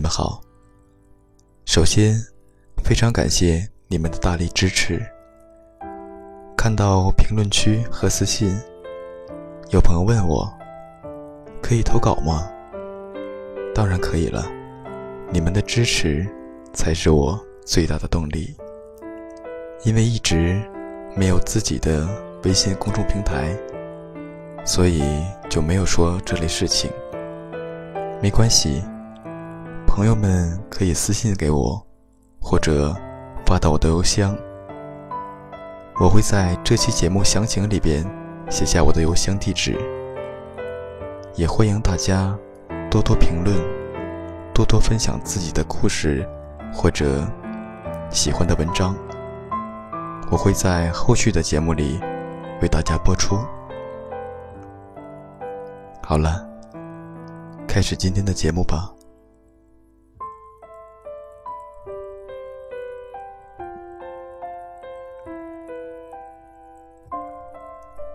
你们好。首先，非常感谢你们的大力支持。看到评论区和私信，有朋友问我，可以投稿吗？当然可以了，你们的支持才是我最大的动力。因为一直没有自己的微信公众平台。所以就没有说这类事情。没关系，朋友们可以私信给我，或者发到我的邮箱。我会在这期节目详情里边写下我的邮箱地址。也欢迎大家多多评论，多多分享自己的故事或者喜欢的文章。我会在后续的节目里为大家播出。好了，开始今天的节目吧。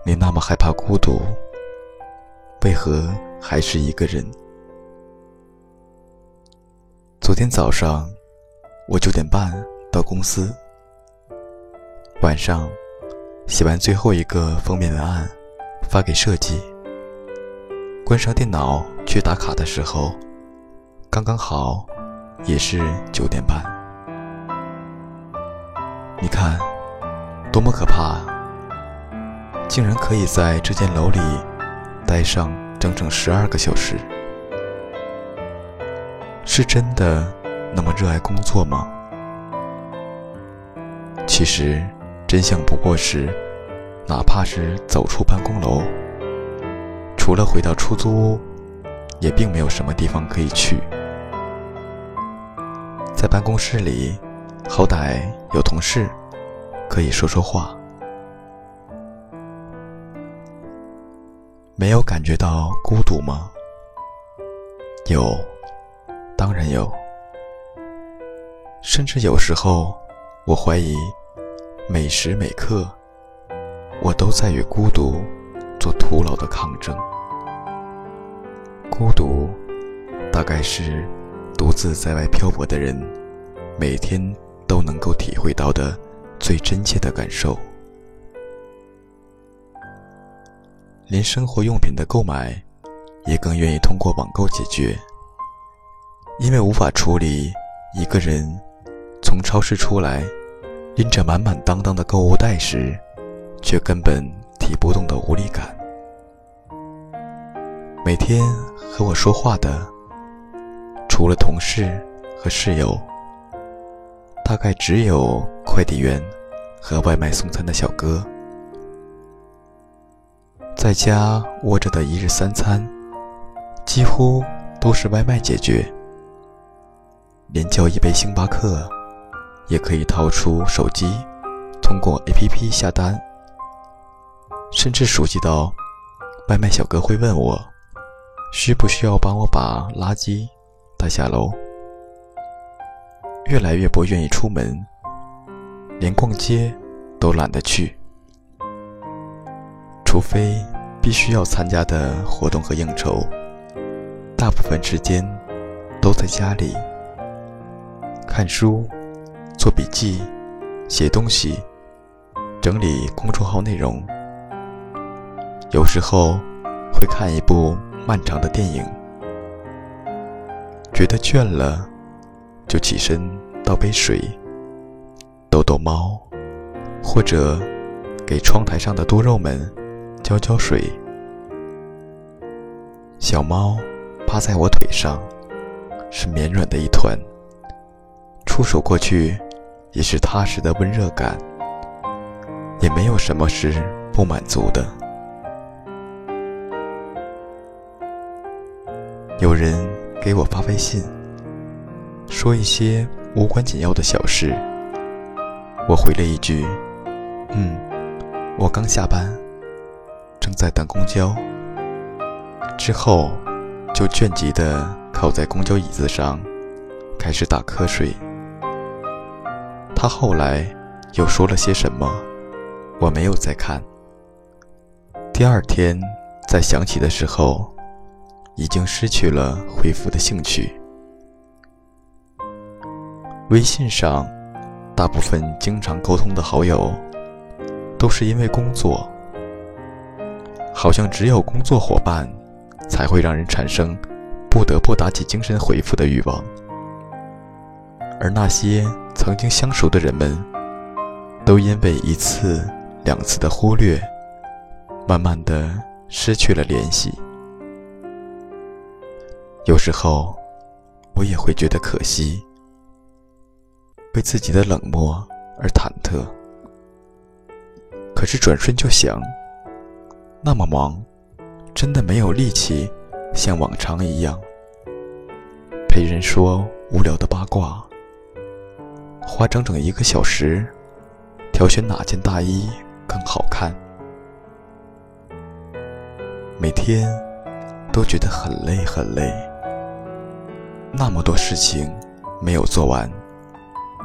你那么害怕孤独，为何还是一个人？昨天早上，我九点半到公司，晚上写完最后一个封面文案，发给设计。关上电脑去打卡的时候，刚刚好，也是九点半。你看，多么可怕啊！竟然可以在这间楼里待上整整十二个小时，是真的那么热爱工作吗？其实，真相不过是，哪怕是走出办公楼。除了回到出租屋，也并没有什么地方可以去。在办公室里，好歹有同事可以说说话。没有感觉到孤独吗？有，当然有。甚至有时候，我怀疑，每时每刻，我都在与孤独做徒劳的抗争。孤独，大概是独自在外漂泊的人每天都能够体会到的最真切的感受。连生活用品的购买，也更愿意通过网购解决，因为无法处理一个人从超市出来，拎着满满当当的购物袋时，却根本提不动的无力感。每天。和我说话的，除了同事和室友，大概只有快递员和外卖送餐的小哥。在家窝着的一日三餐，几乎都是外卖解决。连叫一杯星巴克，也可以掏出手机，通过 APP 下单。甚至熟悉到，外卖小哥会问我。需不需要帮我把垃圾带下楼？越来越不愿意出门，连逛街都懒得去，除非必须要参加的活动和应酬，大部分时间都在家里看书、做笔记、写东西、整理公众号内容，有时候会看一部。漫长的电影，觉得倦了，就起身倒杯水，逗逗猫，或者给窗台上的多肉们浇浇水。小猫趴在我腿上，是绵软的一团，触手过去也是踏实的温热感，也没有什么是不满足的。有人给我发微信，说一些无关紧要的小事，我回了一句：“嗯，我刚下班，在等公交。”之后就倦极地靠在公交椅子上，开始打瞌睡。他后来又说了些什么，我没有再看。第二天再想起的时候。已经失去了回复的兴趣。微信上，大部分经常沟通的好友，都是因为工作。好像只有工作伙伴，才会让人产生不得不打起精神回复的欲望。而那些曾经相熟的人们，都因为一次、两次的忽略，慢慢的失去了联系。有时候，我也会觉得可惜，为自己的冷漠而忐忑。可是转瞬就想。那么忙，真的没有力气像往常一样陪人说无聊的八卦，花整整一个小时挑选哪件大衣更好看，每天都觉得很累很累。那么多事情没有做完，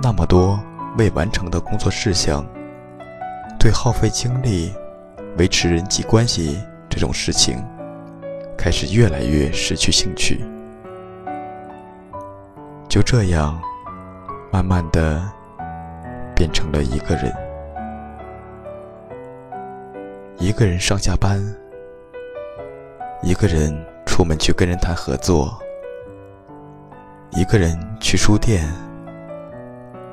那么多未完成的工作事项，对耗费精力。维持人际关系这种事情，开始越来越失去兴趣。就这样，慢慢的变成了一个人，一个人上下班，一个人出门去跟人谈合作，一个人去书店，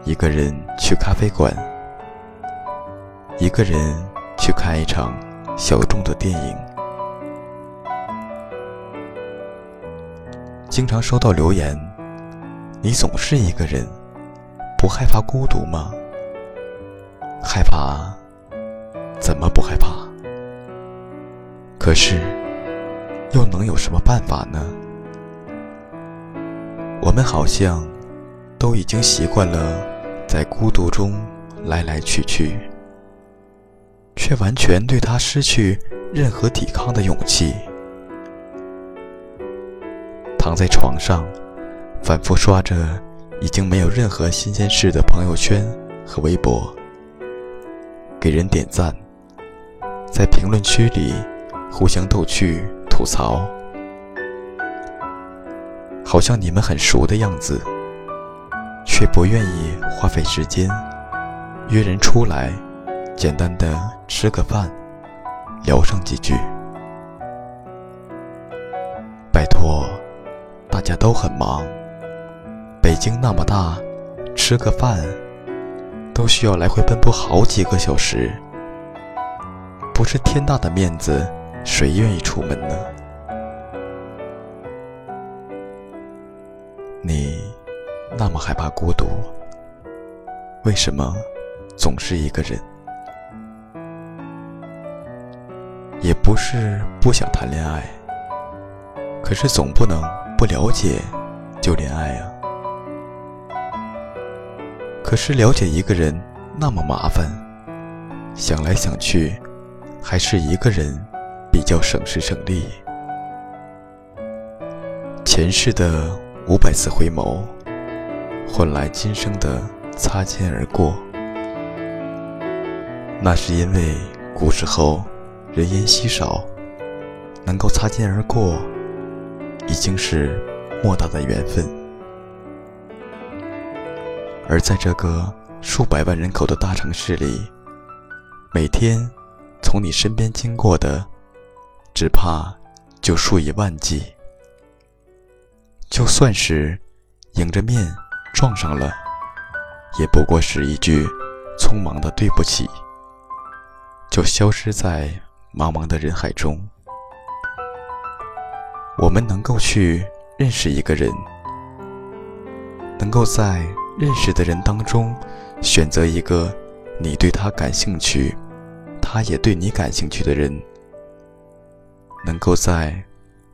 一个人去咖啡馆，一个人。去看一场小众的电影。经常收到留言，你总是一个人，不害怕孤独吗？害怕？怎么不害怕？可是，又能有什么办法呢？我们好像都已经习惯了在孤独中来来去去。却完全对他失去任何抵抗的勇气。躺在床上，反复刷着已经没有任何新鲜事的朋友圈和微博，给人点赞，在评论区里互相逗趣吐槽，好像你们很熟的样子，却不愿意花费时间约人出来。简单的吃个饭，聊上几句。拜托，大家都很忙。北京那么大，吃个饭都需要来回奔波好几个小时，不是天大的面子，谁愿意出门呢？你那么害怕孤独，为什么总是一个人？也不是不想谈恋爱，可是总不能不了解就恋爱啊。可是了解一个人那么麻烦，想来想去，还是一个人比较省时省力。前世的五百次回眸，换来今生的擦肩而过，那是因为古时候。人烟稀少，能够擦肩而过，已经是莫大的缘分。而在这个数百万人口的大城市里，每天从你身边经过的，只怕就数以万计。就算是迎着面撞上了，也不过是一句匆忙的对不起，就消失在。茫茫的人海中，我们能够去认识一个人，能够在认识的人当中选择一个你对他感兴趣，他也对你感兴趣的人，能够在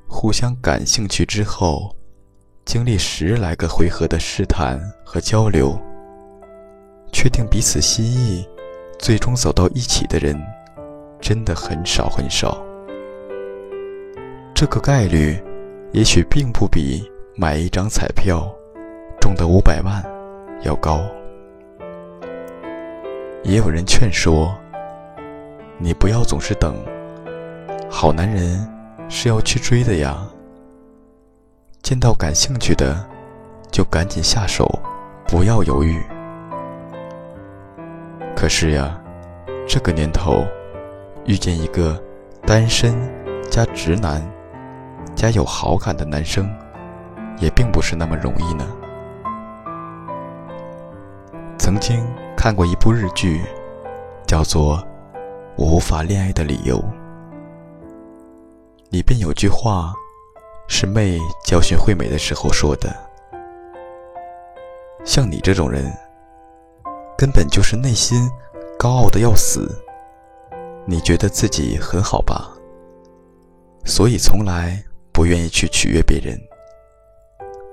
互相感兴趣之后，经历十来个回合的试探和交流，确定彼此心意，最终走到一起的人。真的很少很少，这个概率也许并不比买一张彩票中的五百万要高。也有人劝说你不要总是等，好男人是要去追的呀，见到感兴趣的，就赶紧下手，不要犹豫。可是呀，这个年头，遇见一个单身加直男加有好感的男生，也并不是那么容易呢。曾经看过一部日剧，叫做《我无法恋爱的理由》，里边有句话。是妹教训惠美的时候说的。像你这种人，根本就是内心高傲的要死。你觉得自己很好吧？所以从来不愿意去取悦别人。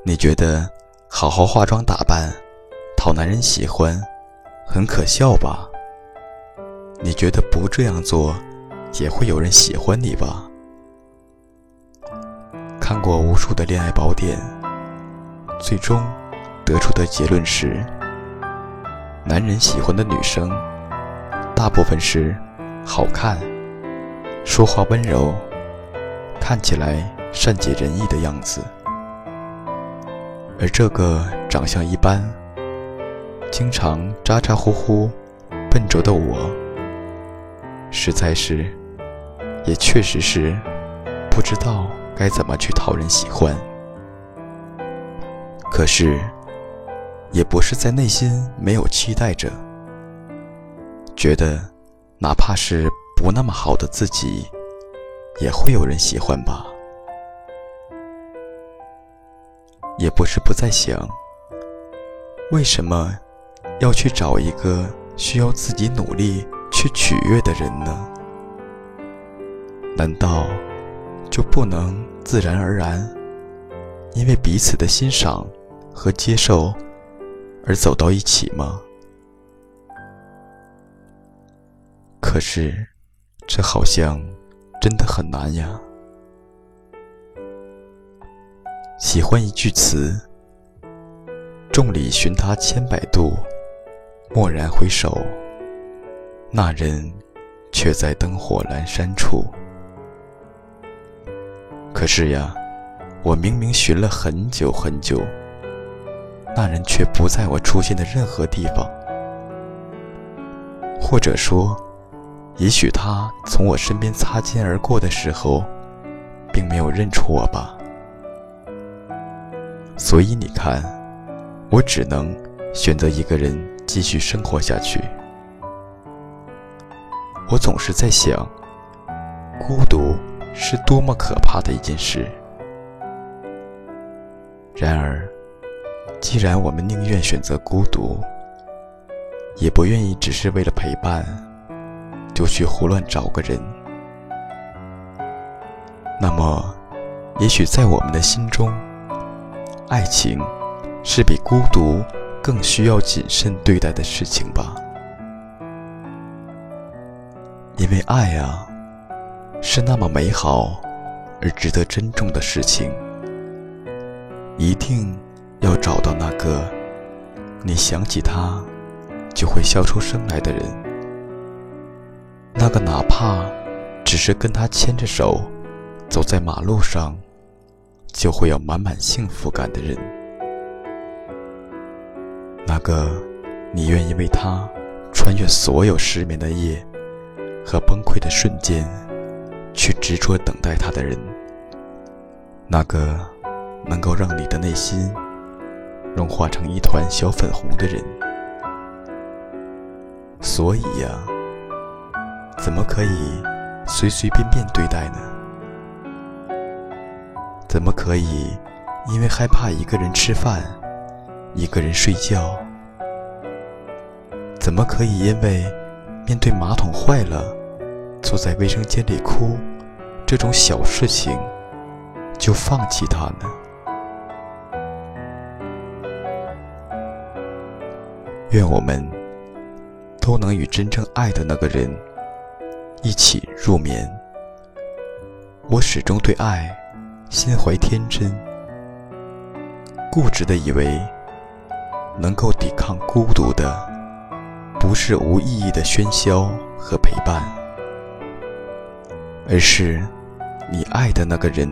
你觉得好好化妆打扮，讨男人喜欢，很可笑吧？你觉得不这样做，也会有人喜欢你吧？看过无数的恋爱宝典，最终得出的结论是：男人喜欢的女生，大部分是好看、说话温柔、看起来善解人意的样子。而这个长相一般、经常咋咋呼呼、笨拙的我，实在是，也确实是不知道。该怎么去讨人喜欢？可是，也不是在内心没有期待着，觉得哪怕是不那么好的自己，也会有人喜欢吧。也不是不再想，为什么要去找一个需要自己努力去取悦的人呢？难道就不能？自然而然，因为彼此的欣赏和接受而走到一起吗？可是，这好像真的很难呀。喜欢一句词：“众里寻他千百度，蓦然回首，那人却在灯火阑珊处。”可是呀，我明明寻了很久很久，那人却不在我出现的任何地方。或者说，也许他从我身边擦肩而过的时候，并没有认出我吧。所以你看，我只能选择一个人继续生活下去。我总是在想，孤独。是多么可怕的一件事！然而，既然我们宁愿选择孤独，也不愿意只是为了陪伴就去胡乱找个人，那么，也许在我们的心中，爱情是比孤独更需要谨慎对待的事情吧？因为爱啊。是那么美好而值得珍重的事情，一定要找到那个你想起他就会笑出声来的人，那个哪怕只是跟他牵着手走在马路上就会有满满幸福感的人，那个你愿意为他穿越所有失眠的夜和崩溃的瞬间。去执着等待他的人，那个能够让你的内心融化成一团小粉红的人。所以呀，怎么可以随随便便对待呢？怎么可以因为害怕一个人吃饭、一个人睡觉？怎么可以因为面对马桶坏了？坐在卫生间里哭，这种小事情就放弃他呢？愿我们都能与真正爱的那个人一起入眠。我始终对爱心怀天真，固执的以为能够抵抗孤独的，不是无意义的喧嚣和陪伴。而是，你爱的那个人，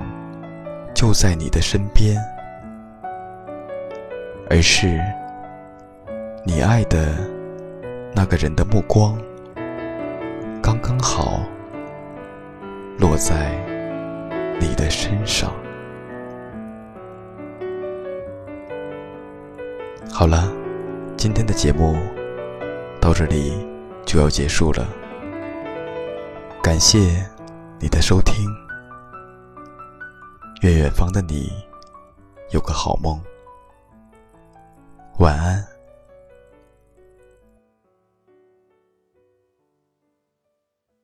就在你的身边，而是你爱的那个人的目光刚刚好落在你的身上。好了，今天的节目到这里就要结束了。感谢你的收听，愿远方的你有个好梦，晚安。